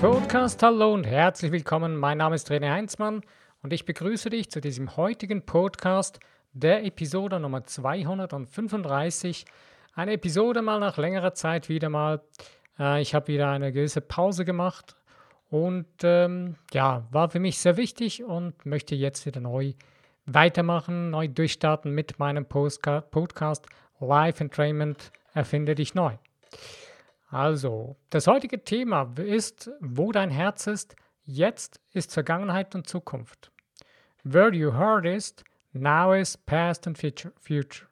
Podcast. Hallo und herzlich willkommen. Mein Name ist René Heinzmann und ich begrüße dich zu diesem heutigen Podcast, der Episode Nummer 235. Eine Episode mal nach längerer Zeit wieder mal. Äh, ich habe wieder eine gewisse Pause gemacht und ähm, ja, war für mich sehr wichtig und möchte jetzt wieder neu weitermachen, neu durchstarten mit meinem Postca Podcast Life Entrainment Erfinde dich neu. Also, das heutige Thema ist, wo dein Herz ist, jetzt ist Vergangenheit und Zukunft. Where your heart is, now is past and future.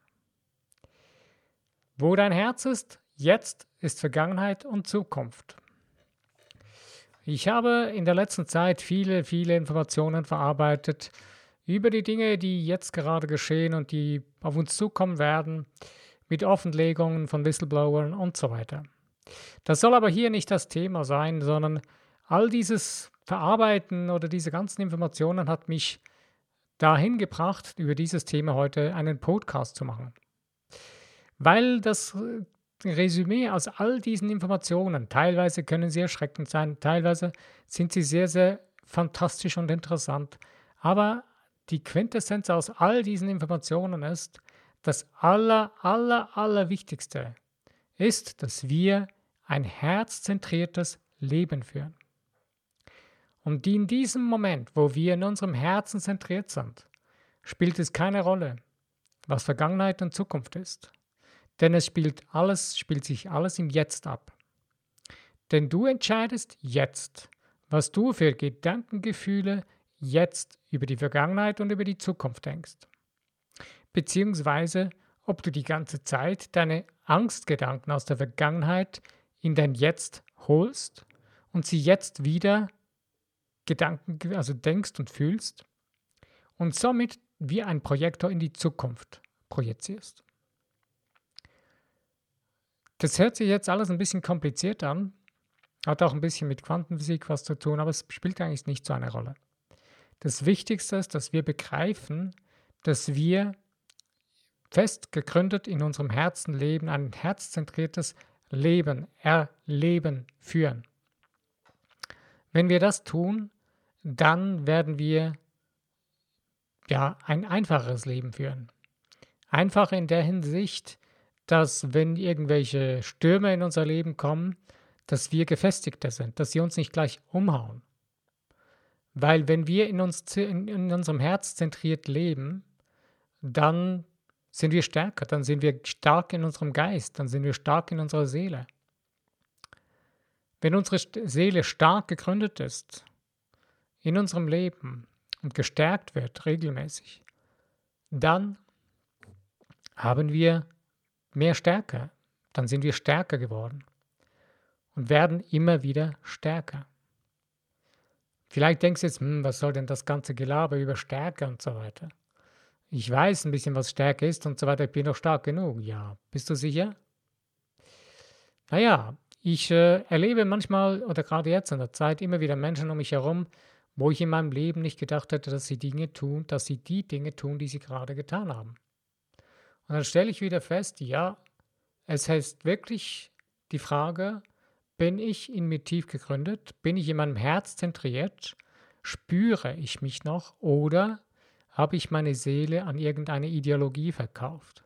Wo dein Herz ist, jetzt ist Vergangenheit und Zukunft. Ich habe in der letzten Zeit viele, viele Informationen verarbeitet über die Dinge, die jetzt gerade geschehen und die auf uns zukommen werden, mit Offenlegungen von Whistleblowern und so weiter. Das soll aber hier nicht das Thema sein, sondern all dieses Verarbeiten oder diese ganzen Informationen hat mich dahin gebracht, über dieses Thema heute einen Podcast zu machen. Weil das Resümee aus all diesen Informationen, teilweise können sie erschreckend sein, teilweise sind sie sehr, sehr fantastisch und interessant, aber die Quintessenz aus all diesen Informationen ist, das aller, aller, aller Wichtigste ist, dass wir ein herzzentriertes Leben führen. Und in diesem Moment, wo wir in unserem Herzen zentriert sind, spielt es keine Rolle, was Vergangenheit und Zukunft ist. Denn es spielt alles, spielt sich alles im Jetzt ab. Denn du entscheidest jetzt, was du für Gedankengefühle jetzt über die Vergangenheit und über die Zukunft denkst. Beziehungsweise, ob du die ganze Zeit deine Angstgedanken aus der Vergangenheit in dein Jetzt holst und sie jetzt wieder Gedanken, also denkst und fühlst und somit wie ein Projektor in die Zukunft projizierst. Das hört sich jetzt alles ein bisschen kompliziert an, hat auch ein bisschen mit Quantenphysik was zu tun, aber es spielt eigentlich nicht so eine Rolle. Das Wichtigste ist, dass wir begreifen, dass wir fest gegründet in unserem Herzen leben, ein herzzentriertes Leben, Erleben führen. Wenn wir das tun, dann werden wir ja ein einfacheres Leben führen. Einfach in der Hinsicht, dass wenn irgendwelche Stürme in unser Leben kommen, dass wir gefestigter sind, dass sie uns nicht gleich umhauen. Weil wenn wir in, uns, in, in unserem Herz zentriert leben, dann sind wir stärker, dann sind wir stark in unserem Geist, dann sind wir stark in unserer Seele. Wenn unsere Seele stark gegründet ist in unserem Leben und gestärkt wird regelmäßig, dann haben wir mehr Stärke, dann sind wir stärker geworden und werden immer wieder stärker. Vielleicht denkst du jetzt, hm, was soll denn das ganze Gelaber über Stärke und so weiter? Ich weiß ein bisschen, was Stärke ist und so weiter, ich bin doch stark genug. Ja, bist du sicher? Naja, ich äh, erlebe manchmal oder gerade jetzt in der Zeit immer wieder Menschen um mich herum, wo ich in meinem Leben nicht gedacht hätte, dass sie Dinge tun, dass sie die Dinge tun, die sie gerade getan haben. Und dann stelle ich wieder fest, ja, es heißt wirklich die Frage, bin ich in mir tief gegründet? Bin ich in meinem Herz zentriert? Spüre ich mich noch oder habe ich meine Seele an irgendeine Ideologie verkauft.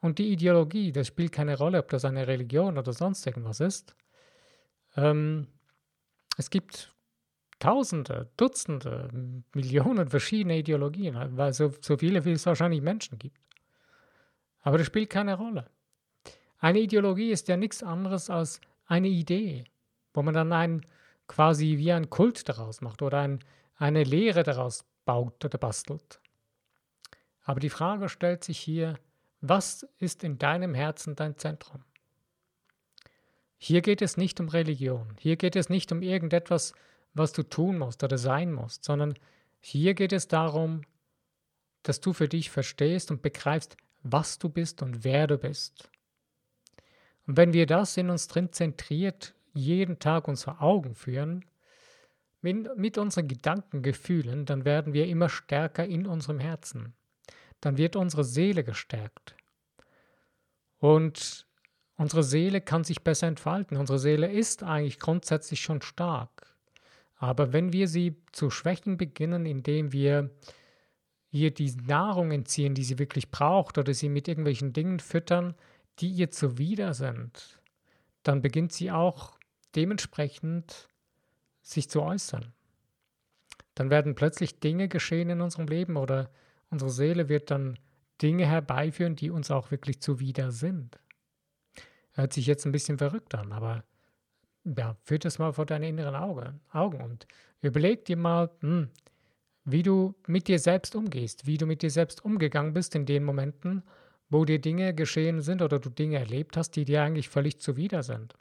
Und die Ideologie, das spielt keine Rolle, ob das eine Religion oder sonst irgendwas ist. Ähm, es gibt Tausende, Dutzende, Millionen verschiedene Ideologien, weil so, so viele, wie es wahrscheinlich Menschen gibt. Aber das spielt keine Rolle. Eine Ideologie ist ja nichts anderes als eine Idee, wo man dann ein, quasi wie ein Kult daraus macht oder ein, eine Lehre daraus baut oder bastelt. Aber die Frage stellt sich hier, was ist in deinem Herzen dein Zentrum? Hier geht es nicht um Religion, hier geht es nicht um irgendetwas, was du tun musst oder sein musst, sondern hier geht es darum, dass du für dich verstehst und begreifst, was du bist und wer du bist. Und wenn wir das in uns drin zentriert jeden Tag uns vor Augen führen, mit, mit unseren Gedanken, Gefühlen, dann werden wir immer stärker in unserem Herzen. Dann wird unsere Seele gestärkt. Und Unsere Seele kann sich besser entfalten. Unsere Seele ist eigentlich grundsätzlich schon stark. Aber wenn wir sie zu schwächen beginnen, indem wir ihr die Nahrung entziehen, die sie wirklich braucht, oder sie mit irgendwelchen Dingen füttern, die ihr zuwider sind, dann beginnt sie auch dementsprechend sich zu äußern. Dann werden plötzlich Dinge geschehen in unserem Leben oder unsere Seele wird dann Dinge herbeiführen, die uns auch wirklich zuwider sind. Hört sich jetzt ein bisschen verrückt an, aber ja, führt das mal vor deine inneren Augen, Augen und überleg dir mal, hm, wie du mit dir selbst umgehst, wie du mit dir selbst umgegangen bist in den Momenten, wo dir Dinge geschehen sind oder du Dinge erlebt hast, die dir eigentlich völlig zuwider sind.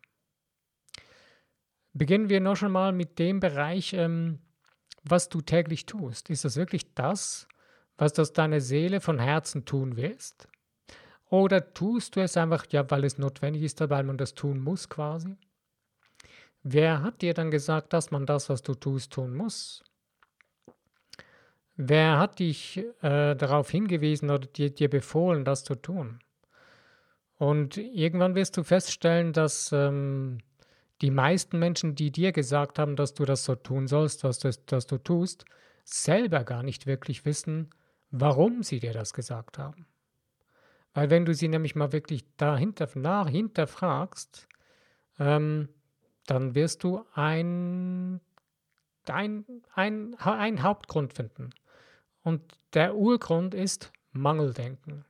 Beginnen wir noch schon mal mit dem Bereich, ähm, was du täglich tust. Ist das wirklich das, was das deine Seele von Herzen tun willst? Oder tust du es einfach, ja, weil es notwendig ist, weil man das tun muss quasi? Wer hat dir dann gesagt, dass man das, was du tust, tun muss? Wer hat dich äh, darauf hingewiesen oder dir, dir, befohlen, das zu tun? Und irgendwann wirst du feststellen, dass ähm, die meisten Menschen, die dir gesagt haben, dass du das so tun sollst, was das, das du tust, selber gar nicht wirklich wissen, warum sie dir das gesagt haben. Weil wenn du sie nämlich mal wirklich dahinter nach, hinterfragst, ähm, dann wirst du ein, ein, ein, ein Hauptgrund finden. Und der Urgrund ist Mangeldenken.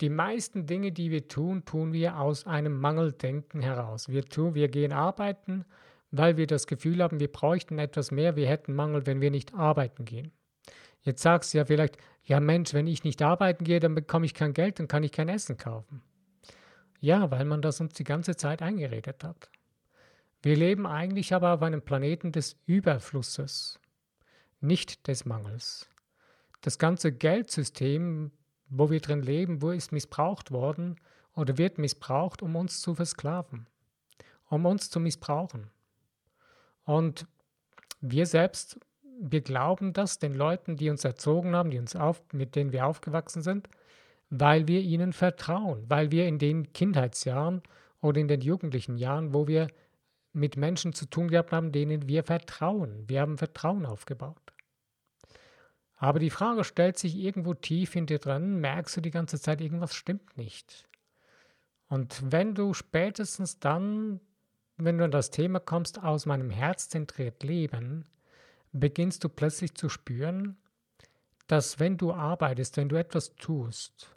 Die meisten Dinge, die wir tun, tun wir aus einem Mangeldenken heraus. Wir, tun, wir gehen arbeiten, weil wir das Gefühl haben, wir bräuchten etwas mehr, wir hätten Mangel, wenn wir nicht arbeiten gehen. Jetzt sagst du ja vielleicht, ja Mensch, wenn ich nicht arbeiten gehe, dann bekomme ich kein Geld, dann kann ich kein Essen kaufen. Ja, weil man das uns die ganze Zeit eingeredet hat. Wir leben eigentlich aber auf einem Planeten des Überflusses, nicht des Mangels. Das ganze Geldsystem, wo wir drin leben, wo ist missbraucht worden oder wird missbraucht, um uns zu versklaven, um uns zu missbrauchen. Und wir selbst, wir glauben das den Leuten, die uns erzogen haben, die uns auf, mit denen wir aufgewachsen sind, weil wir ihnen vertrauen, weil wir in den Kindheitsjahren oder in den jugendlichen Jahren, wo wir mit Menschen zu tun gehabt haben, denen wir vertrauen. Wir haben Vertrauen aufgebaut. Aber die Frage stellt sich irgendwo tief in dir drin, merkst du die ganze Zeit, irgendwas stimmt nicht. Und wenn du spätestens dann, wenn du an das Thema kommst, aus meinem Herz zentriert leben, beginnst du plötzlich zu spüren, dass wenn du arbeitest, wenn du etwas tust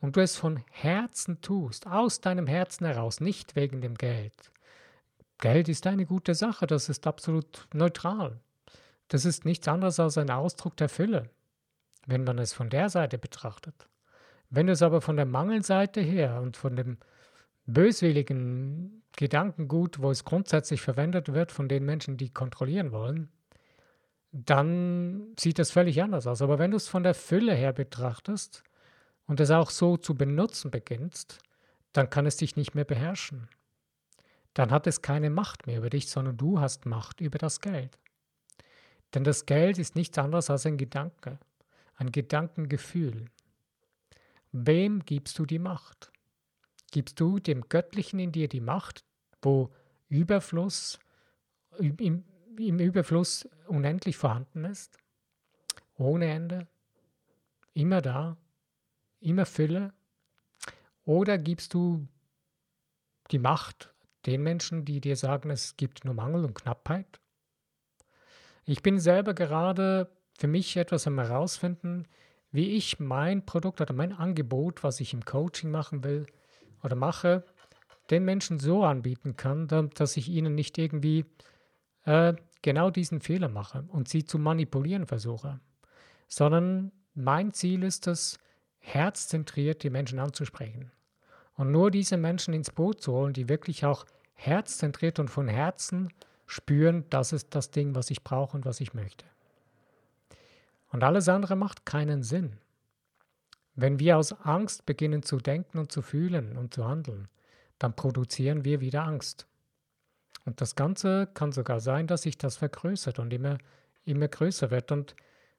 und du es von Herzen tust, aus deinem Herzen heraus, nicht wegen dem Geld. Geld ist eine gute Sache, das ist absolut neutral. Das ist nichts anderes als ein Ausdruck der Fülle, wenn man es von der Seite betrachtet. Wenn du es aber von der Mangelseite her und von dem böswilligen Gedankengut, wo es grundsätzlich verwendet wird von den Menschen, die kontrollieren wollen, dann sieht das völlig anders aus. Aber wenn du es von der Fülle her betrachtest und es auch so zu benutzen beginnst, dann kann es dich nicht mehr beherrschen. Dann hat es keine Macht mehr über dich, sondern du hast Macht über das Geld. Denn das Geld ist nichts anderes als ein Gedanke, ein Gedankengefühl. Wem gibst du die Macht? Gibst du dem Göttlichen in dir die Macht, wo Überfluss, im, im Überfluss unendlich vorhanden ist, ohne Ende, immer da, immer Fülle? Oder gibst du die Macht den Menschen, die dir sagen, es gibt nur Mangel und Knappheit? Ich bin selber gerade für mich etwas am herausfinden, wie ich mein Produkt oder mein Angebot, was ich im Coaching machen will oder mache, den Menschen so anbieten kann, dass ich ihnen nicht irgendwie äh, genau diesen Fehler mache und sie zu manipulieren versuche, sondern mein Ziel ist es, herzzentriert die Menschen anzusprechen und nur diese Menschen ins Boot zu holen, die wirklich auch herzzentriert und von Herzen spüren, das ist das Ding, was ich brauche und was ich möchte. Und alles andere macht keinen Sinn. Wenn wir aus Angst beginnen zu denken und zu fühlen und zu handeln, dann produzieren wir wieder Angst. Und das Ganze kann sogar sein, dass sich das vergrößert und immer, immer größer wird. Und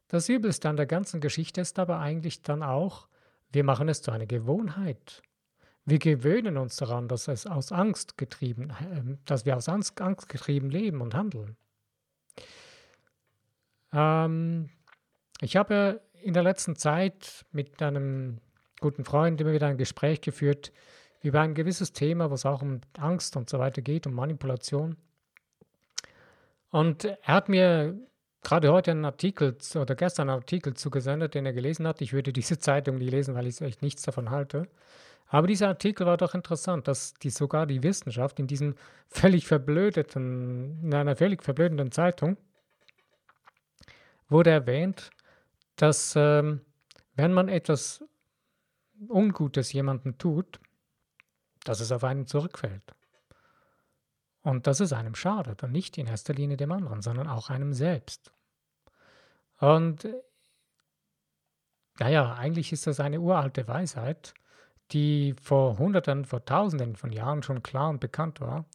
das Übelste an der ganzen Geschichte ist aber eigentlich dann auch, wir machen es zu einer Gewohnheit. Wir gewöhnen uns daran, dass es aus Angst getrieben, äh, dass wir aus Angst, Angst getrieben leben und handeln. Ähm, ich habe in der letzten Zeit mit einem guten Freund immer wieder ein Gespräch geführt über ein gewisses Thema, was auch um Angst und so weiter geht, um Manipulation. Und er hat mir gerade heute einen Artikel oder gestern einen Artikel zugesendet, den er gelesen hat. Ich würde diese Zeitung nie lesen, weil ich echt nichts davon halte. Aber dieser Artikel war doch interessant, dass die sogar die Wissenschaft in diesem völlig verblödeten, in einer völlig verblödenden Zeitung wurde erwähnt, dass ähm, wenn man etwas Ungutes jemandem tut, dass es auf einen zurückfällt. Und dass es einem schadet und nicht in erster Linie dem anderen, sondern auch einem selbst. Und naja, eigentlich ist das eine uralte Weisheit, die vor Hunderten, vor Tausenden von Jahren schon klar und bekannt war,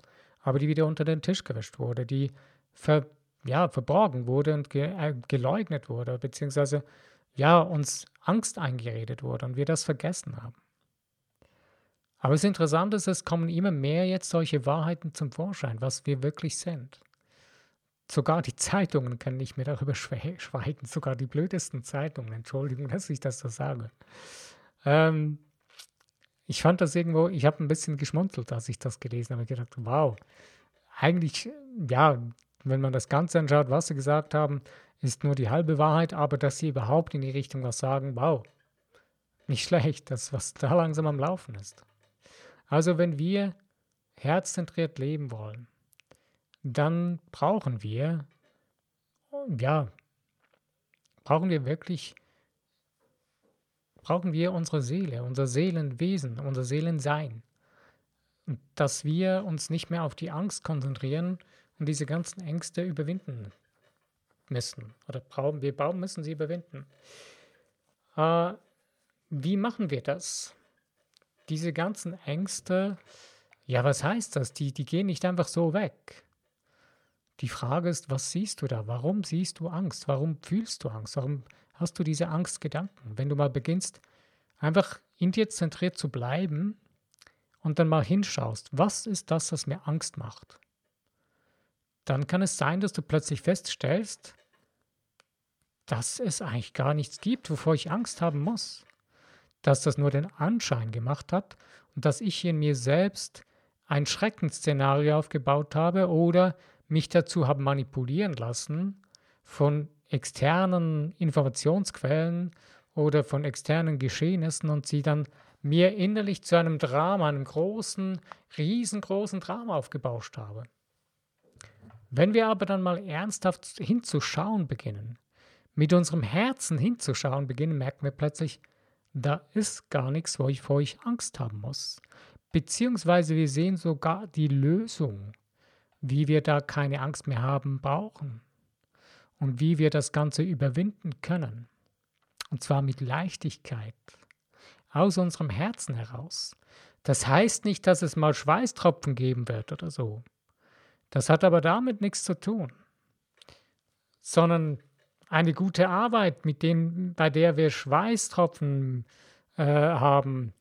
aber die wieder unter den Tisch gewischt wurde, die ver, ja, verborgen wurde und ge, äh, geleugnet wurde, beziehungsweise ja, uns Angst eingeredet wurde und wir das vergessen haben. Aber das Interessante ist, es kommen immer mehr jetzt solche Wahrheiten zum Vorschein, was wir wirklich sind. Sogar die Zeitungen können nicht mehr darüber schweigen, sogar die blödesten Zeitungen, Entschuldigung, dass ich das so sage. Ähm, ich fand das irgendwo, ich habe ein bisschen geschmunzelt, als ich das gelesen habe. Ich gedacht, wow, eigentlich, ja, wenn man das Ganze anschaut, was sie gesagt haben, ist nur die halbe Wahrheit, aber dass sie überhaupt in die Richtung was sagen, wow, nicht schlecht, das, was da langsam am Laufen ist. Also wenn wir herzzentriert leben wollen, dann brauchen wir, ja, brauchen wir wirklich, brauchen wir unsere Seele, unser Seelenwesen, unser Seelensein. dass wir uns nicht mehr auf die Angst konzentrieren und diese ganzen Ängste überwinden müssen. Oder brauchen, wir brauchen, müssen sie überwinden. Äh, wie machen wir das? Diese ganzen Ängste, ja, was heißt das? Die, die gehen nicht einfach so weg. Die Frage ist, was siehst du da? Warum siehst du Angst? Warum fühlst du Angst? Warum hast du diese Angstgedanken? Wenn du mal beginnst, einfach in dir zentriert zu bleiben und dann mal hinschaust, was ist das, was mir Angst macht? Dann kann es sein, dass du plötzlich feststellst, dass es eigentlich gar nichts gibt, wovor ich Angst haben muss. Dass das nur den Anschein gemacht hat und dass ich in mir selbst ein Schreckensszenario aufgebaut habe oder mich dazu habe manipulieren lassen von externen Informationsquellen oder von externen Geschehnissen und sie dann mir innerlich zu einem Drama, einem großen, riesengroßen Drama aufgebauscht habe. Wenn wir aber dann mal ernsthaft hinzuschauen beginnen, mit unserem Herzen hinzuschauen beginnen, merken wir plötzlich, da ist gar nichts, wovor ich Angst haben muss. Beziehungsweise wir sehen sogar die Lösung wie wir da keine Angst mehr haben brauchen und wie wir das Ganze überwinden können. Und zwar mit Leichtigkeit, aus unserem Herzen heraus. Das heißt nicht, dass es mal Schweißtropfen geben wird oder so. Das hat aber damit nichts zu tun, sondern eine gute Arbeit, mit dem, bei der wir Schweißtropfen äh, haben,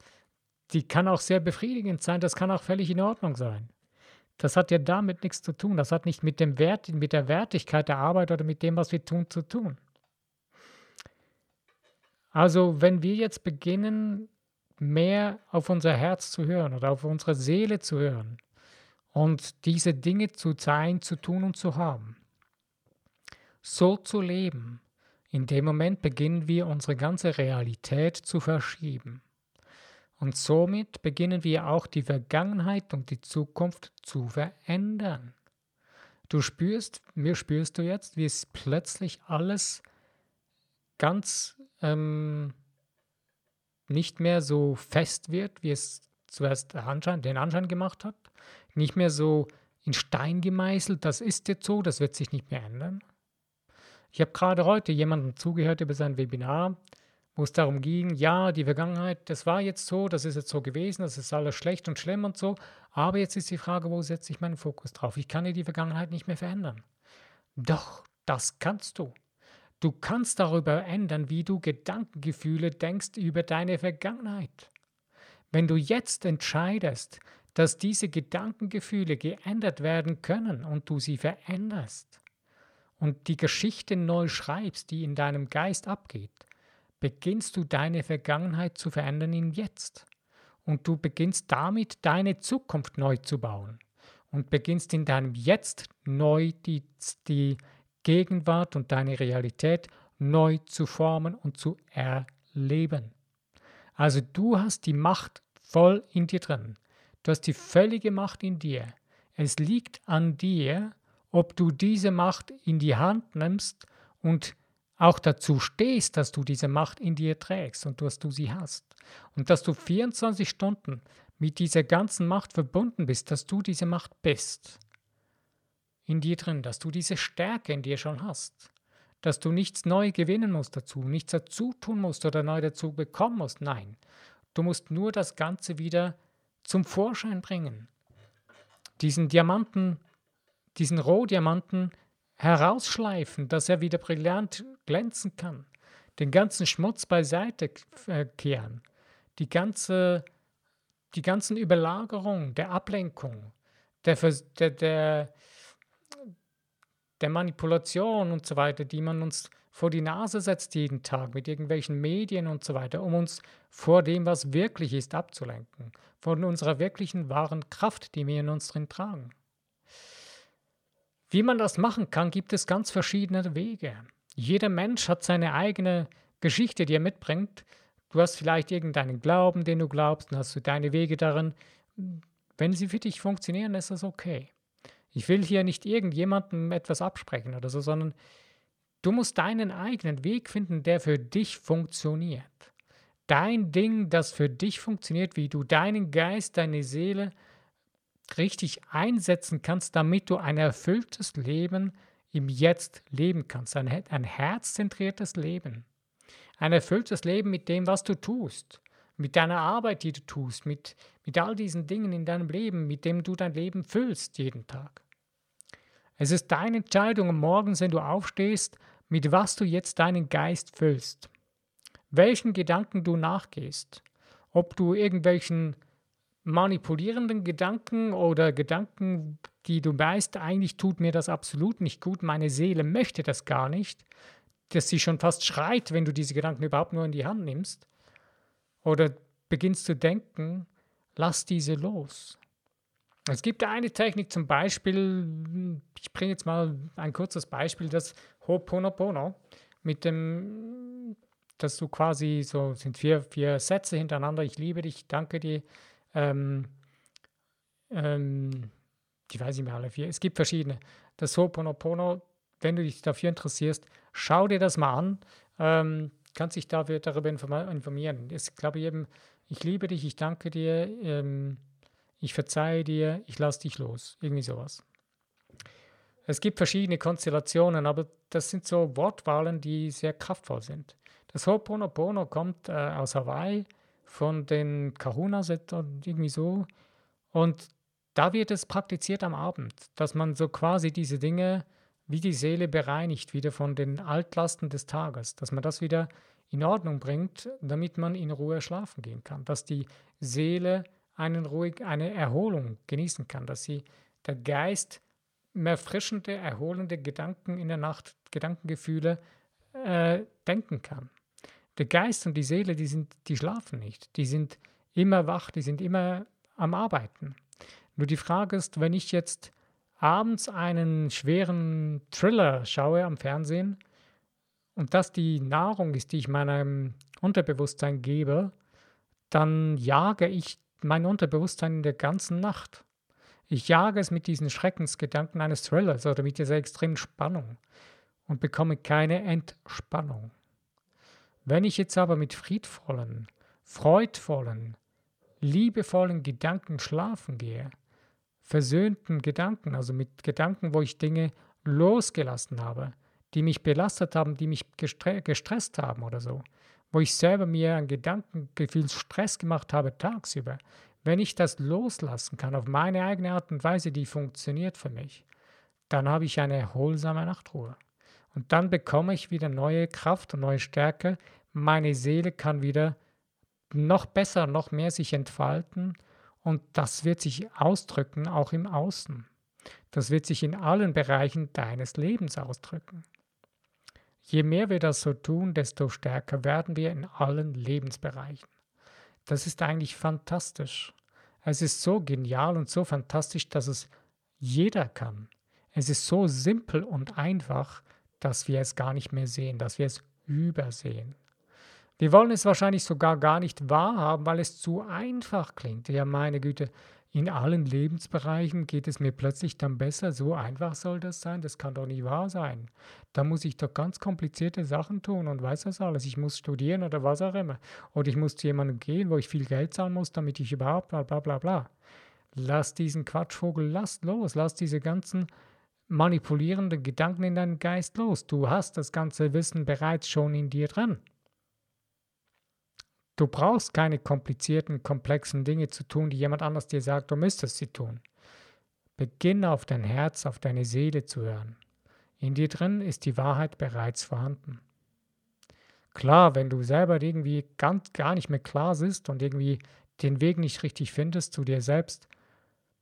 die kann auch sehr befriedigend sein, das kann auch völlig in Ordnung sein. Das hat ja damit nichts zu tun. Das hat nicht mit, dem Wert, mit der Wertigkeit der Arbeit oder mit dem, was wir tun, zu tun. Also wenn wir jetzt beginnen, mehr auf unser Herz zu hören oder auf unsere Seele zu hören und diese Dinge zu sein, zu tun und zu haben, so zu leben, in dem Moment beginnen wir unsere ganze Realität zu verschieben. Und somit beginnen wir auch die Vergangenheit und die Zukunft zu verändern. Du spürst, mir spürst du jetzt, wie es plötzlich alles ganz ähm, nicht mehr so fest wird, wie es zuerst Anschein, den Anschein gemacht hat. Nicht mehr so in Stein gemeißelt, das ist jetzt so, das wird sich nicht mehr ändern. Ich habe gerade heute jemandem zugehört über sein Webinar, wo es darum ging, ja, die Vergangenheit, das war jetzt so, das ist jetzt so gewesen, das ist alles schlecht und schlimm und so, aber jetzt ist die Frage, wo setze ich meinen Fokus drauf? Ich kann ja die Vergangenheit nicht mehr verändern. Doch, das kannst du. Du kannst darüber ändern, wie du Gedankengefühle denkst über deine Vergangenheit. wenn du jetzt entscheidest, dass diese Gedankengefühle geändert werden können und du sie veränderst und die Geschichte neu schreibst, die in deinem Geist abgeht, beginnst du deine Vergangenheit zu verändern im Jetzt. Und du beginnst damit deine Zukunft neu zu bauen und beginnst in deinem Jetzt neu die, die Gegenwart und deine Realität neu zu formen und zu erleben. Also du hast die Macht voll in dir drin. Du hast die völlige Macht in dir. Es liegt an dir, ob du diese Macht in die Hand nimmst und auch dazu stehst, dass du diese Macht in dir trägst und dass du sie hast. Und dass du 24 Stunden mit dieser ganzen Macht verbunden bist, dass du diese Macht bist. In dir drin, dass du diese Stärke in dir schon hast. Dass du nichts neu gewinnen musst dazu, nichts dazu tun musst oder neu dazu bekommen musst. Nein, du musst nur das Ganze wieder zum Vorschein bringen. Diesen Diamanten, diesen Rohdiamanten herausschleifen, dass er wieder brillant glänzen kann. Den ganzen Schmutz beiseite äh, kehren. Die ganze die ganzen Überlagerungen, der Ablenkung, der, der, der, der Manipulation und so weiter, die man uns vor die Nase setzt jeden Tag mit irgendwelchen Medien und so weiter, um uns vor dem, was wirklich ist, abzulenken, von unserer wirklichen wahren Kraft, die wir in uns drin tragen. Wie man das machen kann, gibt es ganz verschiedene Wege. Jeder Mensch hat seine eigene Geschichte, die er mitbringt, Du hast vielleicht irgendeinen Glauben, den du glaubst, und hast du deine Wege darin. Wenn sie für dich funktionieren, ist das okay. Ich will hier nicht irgendjemandem etwas absprechen oder so, sondern du musst deinen eigenen Weg finden, der für dich funktioniert. Dein Ding, das für dich funktioniert, wie du deinen Geist, deine Seele richtig einsetzen kannst, damit du ein erfülltes Leben im Jetzt leben kannst, ein, ein herzzentriertes Leben. Ein erfülltes Leben mit dem, was du tust, mit deiner Arbeit, die du tust, mit, mit all diesen Dingen in deinem Leben, mit dem du dein Leben füllst jeden Tag. Es ist deine Entscheidung am Morgen, wenn du aufstehst, mit was du jetzt deinen Geist füllst. Welchen Gedanken du nachgehst. Ob du irgendwelchen manipulierenden Gedanken oder Gedanken, die du weißt, eigentlich tut mir das absolut nicht gut, meine Seele möchte das gar nicht, dass sie schon fast schreit, wenn du diese Gedanken überhaupt nur in die Hand nimmst. Oder beginnst zu denken, lass diese los. Es gibt eine Technik zum Beispiel, ich bringe jetzt mal ein kurzes Beispiel, das Ho'oponopono, mit dem, dass du quasi so, sind vier, vier Sätze hintereinander, ich liebe dich, danke dir, ähm, ähm, die weiß ich mir alle vier, es gibt verschiedene. Das Ho'oponopono wenn du dich dafür interessierst, schau dir das mal an. Ähm, kannst dich dafür, darüber informieren. Ich glaube eben, ich liebe dich, ich danke dir, ähm, ich verzeihe dir, ich lasse dich los. Irgendwie sowas. Es gibt verschiedene Konstellationen, aber das sind so Wortwahlen, die sehr kraftvoll sind. Das Ho'oponopono kommt äh, aus Hawaii von den Kahunas irgendwie so. Und da wird es praktiziert am Abend, dass man so quasi diese Dinge wie die Seele bereinigt wieder von den Altlasten des Tages, dass man das wieder in Ordnung bringt, damit man in Ruhe schlafen gehen kann, dass die Seele einen ruhig, eine Erholung genießen kann, dass sie der Geist mehr frischende, erholende Gedanken in der Nacht, Gedankengefühle äh, denken kann. Der Geist und die Seele, die, sind, die schlafen nicht, die sind immer wach, die sind immer am Arbeiten. Nur die Frage ist, wenn ich jetzt abends einen schweren Thriller schaue am Fernsehen und das die Nahrung ist, die ich meinem Unterbewusstsein gebe, dann jage ich mein Unterbewusstsein in der ganzen Nacht. Ich jage es mit diesen Schreckensgedanken eines Thrillers oder mit dieser extremen Spannung und bekomme keine Entspannung. Wenn ich jetzt aber mit friedvollen, freudvollen, liebevollen Gedanken schlafen gehe, versöhnten Gedanken, also mit Gedanken, wo ich Dinge losgelassen habe, die mich belastet haben, die mich gestresst haben oder so, wo ich selber mir ein Gedankengefühl Stress gemacht habe tagsüber, wenn ich das loslassen kann auf meine eigene Art und Weise, die funktioniert für mich, dann habe ich eine erholsame Nachtruhe. Und dann bekomme ich wieder neue Kraft und neue Stärke. Meine Seele kann wieder noch besser, noch mehr sich entfalten und das wird sich ausdrücken, auch im Außen. Das wird sich in allen Bereichen deines Lebens ausdrücken. Je mehr wir das so tun, desto stärker werden wir in allen Lebensbereichen. Das ist eigentlich fantastisch. Es ist so genial und so fantastisch, dass es jeder kann. Es ist so simpel und einfach, dass wir es gar nicht mehr sehen, dass wir es übersehen. Wir wollen es wahrscheinlich sogar gar nicht wahrhaben, weil es zu einfach klingt. Ja, meine Güte, in allen Lebensbereichen geht es mir plötzlich dann besser. So einfach soll das sein. Das kann doch nicht wahr sein. Da muss ich doch ganz komplizierte Sachen tun und weiß das alles. Ich muss studieren oder was auch immer. Oder ich muss zu jemandem gehen, wo ich viel Geld zahlen muss, damit ich überhaupt bla bla bla bla. Lass diesen Quatschvogel, lass los. Lass diese ganzen manipulierenden Gedanken in deinen Geist los. Du hast das ganze Wissen bereits schon in dir drin. Du brauchst keine komplizierten, komplexen Dinge zu tun, die jemand anders dir sagt, du müsstest sie tun. Beginne auf dein Herz, auf deine Seele zu hören. In dir drin ist die Wahrheit bereits vorhanden. Klar, wenn du selber irgendwie ganz gar nicht mehr klar bist und irgendwie den Weg nicht richtig findest zu dir selbst,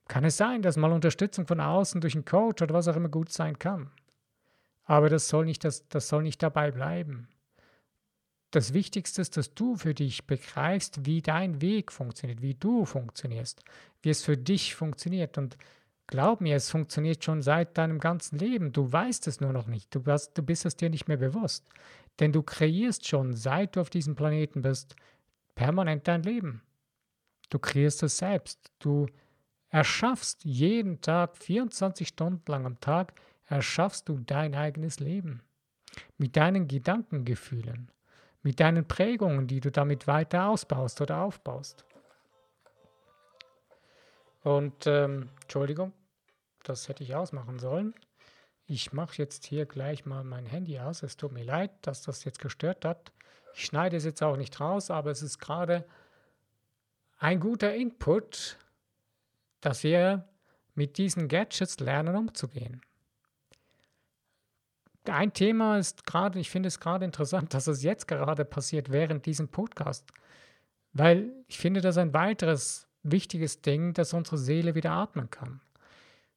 kann es sein, dass mal Unterstützung von außen durch einen Coach oder was auch immer gut sein kann. Aber das soll nicht, das, das soll nicht dabei bleiben das Wichtigste ist, dass du für dich begreifst, wie dein Weg funktioniert, wie du funktionierst, wie es für dich funktioniert. Und glaub mir, es funktioniert schon seit deinem ganzen Leben. Du weißt es nur noch nicht. Du, hast, du bist es dir nicht mehr bewusst. Denn du kreierst schon, seit du auf diesem Planeten bist, permanent dein Leben. Du kreierst es selbst. Du erschaffst jeden Tag, 24 Stunden lang am Tag, erschaffst du dein eigenes Leben. Mit deinen Gedankengefühlen mit deinen Prägungen, die du damit weiter ausbaust oder aufbaust. Und ähm, Entschuldigung, das hätte ich ausmachen sollen. Ich mache jetzt hier gleich mal mein Handy aus. Es tut mir leid, dass das jetzt gestört hat. Ich schneide es jetzt auch nicht raus, aber es ist gerade ein guter Input, dass wir mit diesen Gadgets lernen umzugehen ein Thema ist gerade, ich finde es gerade interessant, dass es jetzt gerade passiert während diesem Podcast, weil ich finde das ein weiteres wichtiges Ding, dass unsere Seele wieder atmen kann.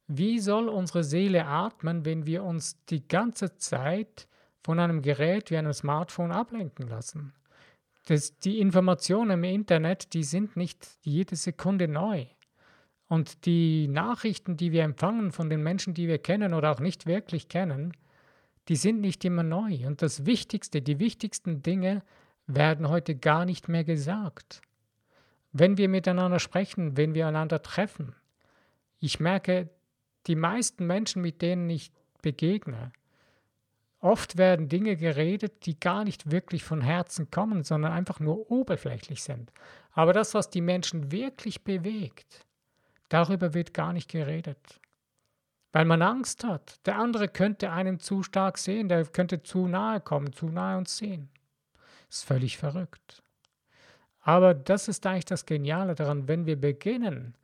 Wie soll unsere Seele atmen, wenn wir uns die ganze Zeit von einem Gerät wie einem Smartphone ablenken lassen? Das, die Informationen im Internet, die sind nicht jede Sekunde neu. Und die Nachrichten, die wir empfangen von den Menschen, die wir kennen oder auch nicht wirklich kennen, die sind nicht immer neu. Und das Wichtigste, die wichtigsten Dinge werden heute gar nicht mehr gesagt. Wenn wir miteinander sprechen, wenn wir einander treffen, ich merke, die meisten Menschen, mit denen ich begegne, oft werden Dinge geredet, die gar nicht wirklich von Herzen kommen, sondern einfach nur oberflächlich sind. Aber das, was die Menschen wirklich bewegt, darüber wird gar nicht geredet weil man Angst hat. Der andere könnte einen zu stark sehen, der könnte zu nahe kommen, zu nahe uns sehen. Ist völlig verrückt. Aber das ist eigentlich das Geniale daran, wenn wir beginnen,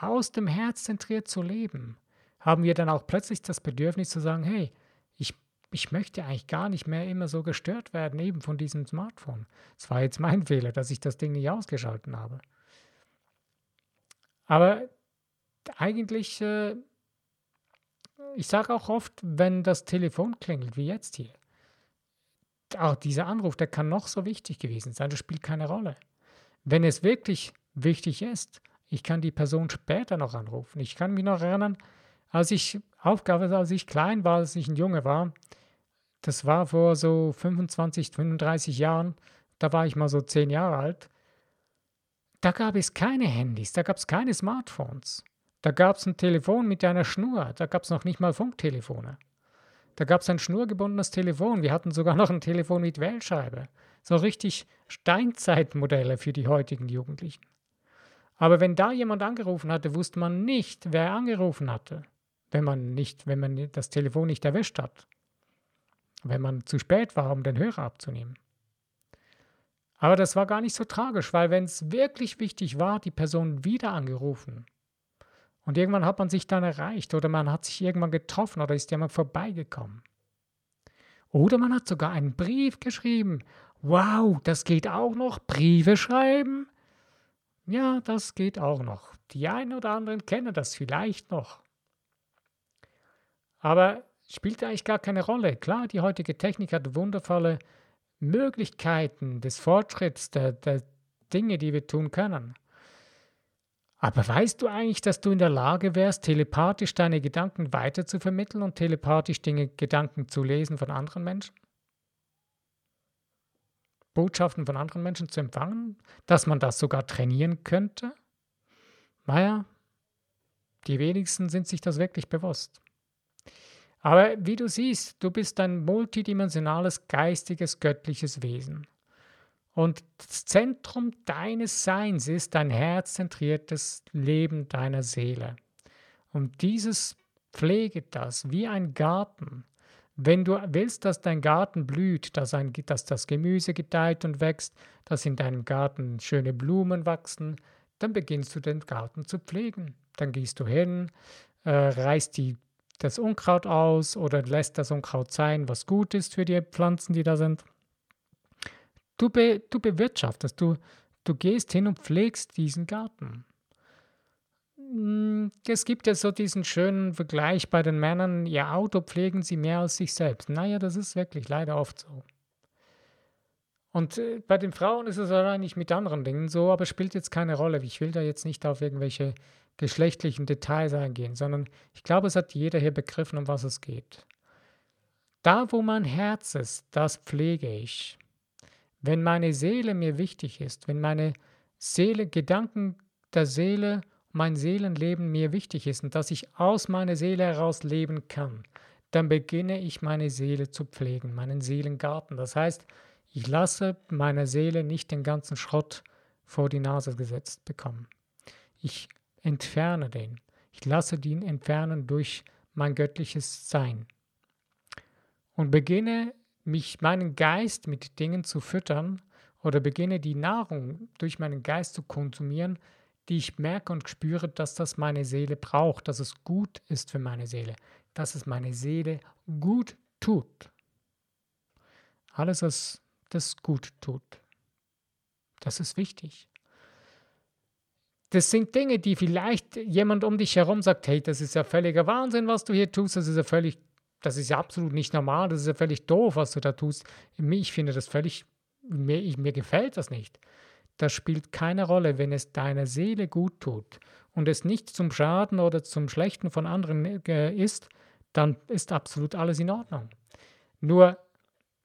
aus dem Herz zentriert zu leben, haben wir dann auch plötzlich das Bedürfnis zu sagen, hey, ich, ich möchte eigentlich gar nicht mehr immer so gestört werden, eben von diesem Smartphone. Es war jetzt mein Fehler, dass ich das Ding nicht ausgeschalten habe. Aber eigentlich äh, ich sage auch oft, wenn das Telefon klingelt, wie jetzt hier, auch dieser Anruf, der kann noch so wichtig gewesen sein, das spielt keine Rolle. Wenn es wirklich wichtig ist, ich kann die Person später noch anrufen. Ich kann mich noch erinnern, als ich Aufgabe, als ich klein war, als ich ein Junge war, das war vor so 25, 35 Jahren, da war ich mal so 10 Jahre alt, da gab es keine Handys, da gab es keine Smartphones. Da gab es ein Telefon mit einer Schnur. Da gab es noch nicht mal Funktelefone. Da gab es ein schnurgebundenes Telefon. Wir hatten sogar noch ein Telefon mit Wählscheibe. So richtig Steinzeitmodelle für die heutigen Jugendlichen. Aber wenn da jemand angerufen hatte, wusste man nicht, wer angerufen hatte, wenn man nicht, wenn man das Telefon nicht erwischt hat. Wenn man zu spät war, um den Hörer abzunehmen. Aber das war gar nicht so tragisch, weil wenn es wirklich wichtig war, die Person wieder angerufen und irgendwann hat man sich dann erreicht oder man hat sich irgendwann getroffen oder ist jemand vorbeigekommen. Oder man hat sogar einen Brief geschrieben. Wow, das geht auch noch. Briefe schreiben? Ja, das geht auch noch. Die einen oder anderen kennen das vielleicht noch. Aber spielt eigentlich gar keine Rolle. Klar, die heutige Technik hat wundervolle Möglichkeiten des Fortschritts, der, der Dinge, die wir tun können. Aber weißt du eigentlich, dass du in der Lage wärst, telepathisch deine Gedanken weiter zu vermitteln und telepathisch Dinge, Gedanken zu lesen von anderen Menschen? Botschaften von anderen Menschen zu empfangen? Dass man das sogar trainieren könnte? Naja, die wenigsten sind sich das wirklich bewusst. Aber wie du siehst, du bist ein multidimensionales, geistiges, göttliches Wesen. Und das Zentrum deines Seins ist dein herzzentriertes Leben deiner Seele. Und dieses pflege das wie ein Garten. Wenn du willst, dass dein Garten blüht, dass, ein, dass das Gemüse gedeiht und wächst, dass in deinem Garten schöne Blumen wachsen, dann beginnst du den Garten zu pflegen. Dann gehst du hin, äh, reißt die, das Unkraut aus oder lässt das Unkraut sein, was gut ist für die Pflanzen, die da sind. Du, be, du bewirtschaftest, du, du gehst hin und pflegst diesen Garten. Hm, es gibt ja so diesen schönen Vergleich bei den Männern, ihr Auto pflegen sie mehr als sich selbst. Naja, das ist wirklich leider oft so. Und äh, bei den Frauen ist es wahrscheinlich mit anderen Dingen so, aber spielt jetzt keine Rolle. Ich will da jetzt nicht auf irgendwelche geschlechtlichen Details eingehen, sondern ich glaube, es hat jeder hier begriffen, um was es geht. Da, wo mein Herz ist, das pflege ich. Wenn meine Seele mir wichtig ist, wenn meine Seele, Gedanken der Seele, mein Seelenleben mir wichtig ist und dass ich aus meiner Seele heraus leben kann, dann beginne ich meine Seele zu pflegen, meinen Seelengarten. Das heißt, ich lasse meiner Seele nicht den ganzen Schrott vor die Nase gesetzt bekommen. Ich entferne den. Ich lasse den entfernen durch mein göttliches Sein und beginne mich meinen Geist mit Dingen zu füttern oder beginne die Nahrung durch meinen Geist zu konsumieren, die ich merke und spüre, dass das meine Seele braucht, dass es gut ist für meine Seele, dass es meine Seele gut tut. Alles, was das gut tut. Das ist wichtig. Das sind Dinge, die vielleicht jemand um dich herum sagt, hey, das ist ja völliger Wahnsinn, was du hier tust, das ist ja völlig das ist ja absolut nicht normal, das ist ja völlig doof, was du da tust. Ich finde das völlig, mir, ich, mir gefällt das nicht. Das spielt keine Rolle, wenn es deiner Seele gut tut und es nicht zum Schaden oder zum Schlechten von anderen äh, ist, dann ist absolut alles in Ordnung. Nur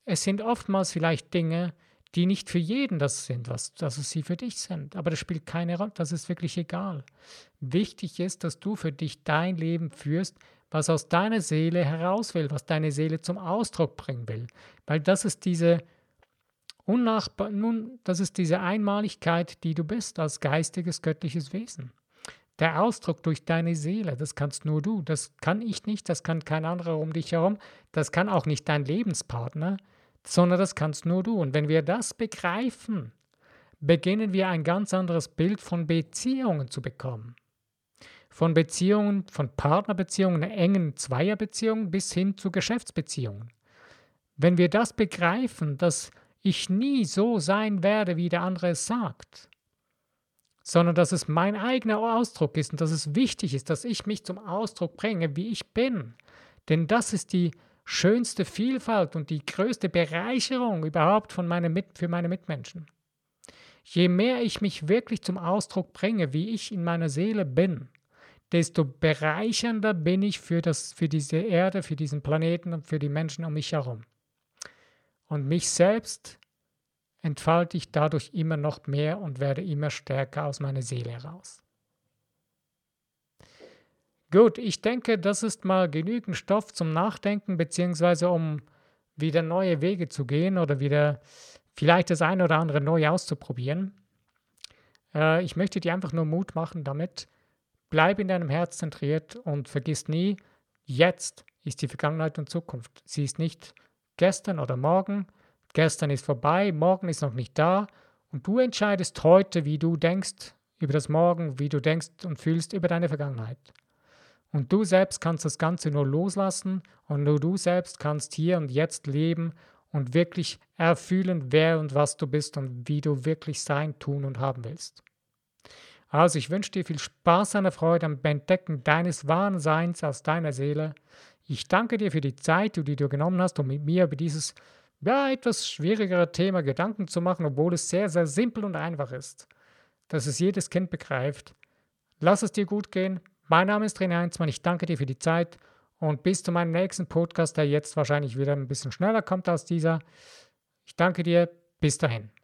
es sind oftmals vielleicht Dinge, die nicht für jeden das sind, was dass es sie für dich sind. Aber das spielt keine Rolle, das ist wirklich egal. Wichtig ist, dass du für dich dein Leben führst, was aus deiner Seele heraus will, was deine Seele zum Ausdruck bringen will. Weil das ist diese Unnachbar nun, das ist diese Einmaligkeit, die du bist als geistiges, göttliches Wesen. Der Ausdruck durch deine Seele, das kannst nur du. Das kann ich nicht, das kann kein anderer um dich herum, das kann auch nicht dein Lebenspartner, sondern das kannst nur du. Und wenn wir das begreifen, beginnen wir ein ganz anderes Bild von Beziehungen zu bekommen von Beziehungen, von Partnerbeziehungen, engen Zweierbeziehungen bis hin zu Geschäftsbeziehungen. Wenn wir das begreifen, dass ich nie so sein werde, wie der andere es sagt, sondern dass es mein eigener Ausdruck ist und dass es wichtig ist, dass ich mich zum Ausdruck bringe, wie ich bin. Denn das ist die schönste Vielfalt und die größte Bereicherung überhaupt von meine Mit für meine Mitmenschen. Je mehr ich mich wirklich zum Ausdruck bringe, wie ich in meiner Seele bin, desto bereichernder bin ich für, das, für diese Erde, für diesen Planeten und für die Menschen um mich herum. Und mich selbst entfalte ich dadurch immer noch mehr und werde immer stärker aus meiner Seele heraus. Gut, ich denke, das ist mal genügend Stoff zum Nachdenken, beziehungsweise um wieder neue Wege zu gehen oder wieder vielleicht das eine oder andere neu auszuprobieren. Äh, ich möchte dir einfach nur Mut machen damit, Bleib in deinem Herz zentriert und vergiss nie, jetzt ist die Vergangenheit und Zukunft. Sie ist nicht gestern oder morgen. Gestern ist vorbei, morgen ist noch nicht da. Und du entscheidest heute, wie du denkst über das Morgen, wie du denkst und fühlst über deine Vergangenheit. Und du selbst kannst das Ganze nur loslassen und nur du selbst kannst hier und jetzt leben und wirklich erfühlen, wer und was du bist und wie du wirklich sein, tun und haben willst. Also ich wünsche dir viel Spaß und Freude am Entdecken deines wahren Seins aus deiner Seele. Ich danke dir für die Zeit, die du genommen hast, um mit mir über dieses ja, etwas schwierigere Thema Gedanken zu machen, obwohl es sehr, sehr simpel und einfach ist, dass es jedes Kind begreift. Lass es dir gut gehen. Mein Name ist René Heinzmann. Ich danke dir für die Zeit und bis zu meinem nächsten Podcast, der jetzt wahrscheinlich wieder ein bisschen schneller kommt als dieser. Ich danke dir. Bis dahin.